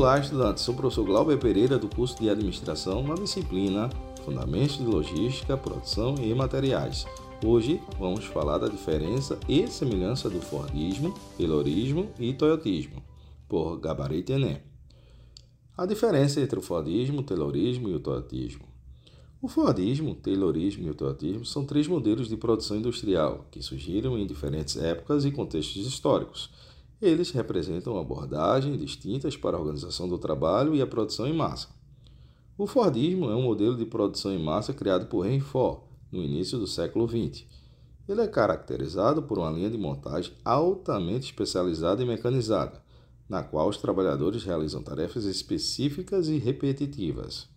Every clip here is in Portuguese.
Olá, estudantes. Sou o professor Glauber Pereira do curso de Administração na disciplina Fundamentos de Logística, Produção e Materiais. Hoje vamos falar da diferença e semelhança do Fordismo, Taylorismo e Toyotismo, por Gabarito Enem. A diferença entre o Fordismo, o Taylorismo e o Toyotismo. O Fordismo, Taylorismo e o Toyotismo são três modelos de produção industrial que surgiram em diferentes épocas e contextos históricos eles representam abordagens distintas para a organização do trabalho e a produção em massa. O Fordismo é um modelo de produção em massa criado por Henry Ford no início do século XX. Ele é caracterizado por uma linha de montagem altamente especializada e mecanizada, na qual os trabalhadores realizam tarefas específicas e repetitivas.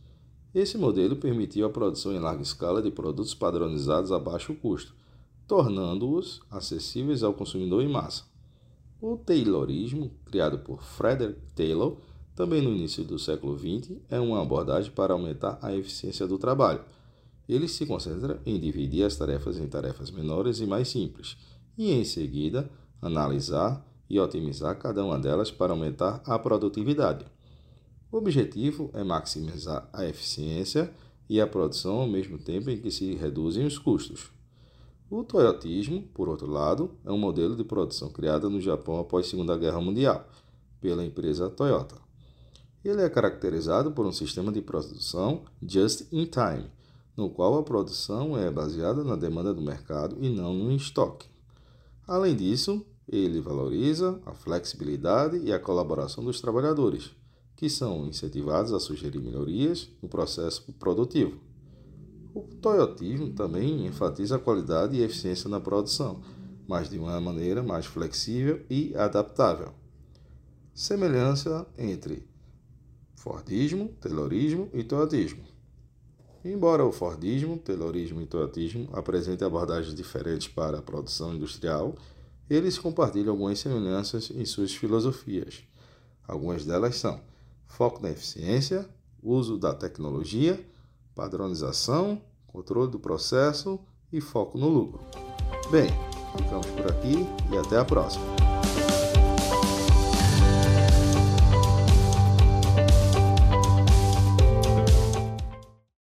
Esse modelo permitiu a produção em larga escala de produtos padronizados a baixo custo, tornando-os acessíveis ao consumidor em massa. O Taylorismo, criado por Frederick Taylor, também no início do século XX, é uma abordagem para aumentar a eficiência do trabalho. Ele se concentra em dividir as tarefas em tarefas menores e mais simples, e em seguida analisar e otimizar cada uma delas para aumentar a produtividade. O objetivo é maximizar a eficiência e a produção ao mesmo tempo em que se reduzem os custos. O toyotismo, por outro lado, é um modelo de produção criado no Japão após a Segunda Guerra Mundial pela empresa Toyota. Ele é caracterizado por um sistema de produção just in time, no qual a produção é baseada na demanda do mercado e não no estoque. Além disso, ele valoriza a flexibilidade e a colaboração dos trabalhadores, que são incentivados a sugerir melhorias no processo produtivo. O toyotismo também enfatiza a qualidade e eficiência na produção, mas de uma maneira mais flexível e adaptável. Semelhança entre Fordismo, Taylorismo e Toyotismo. Embora o Fordismo, Taylorismo e Toyotismo apresentem abordagens diferentes para a produção industrial, eles compartilham algumas semelhanças em suas filosofias. Algumas delas são foco na eficiência, uso da tecnologia, padronização, controle do processo e foco no lucro. Bem, ficamos por aqui e até a próxima.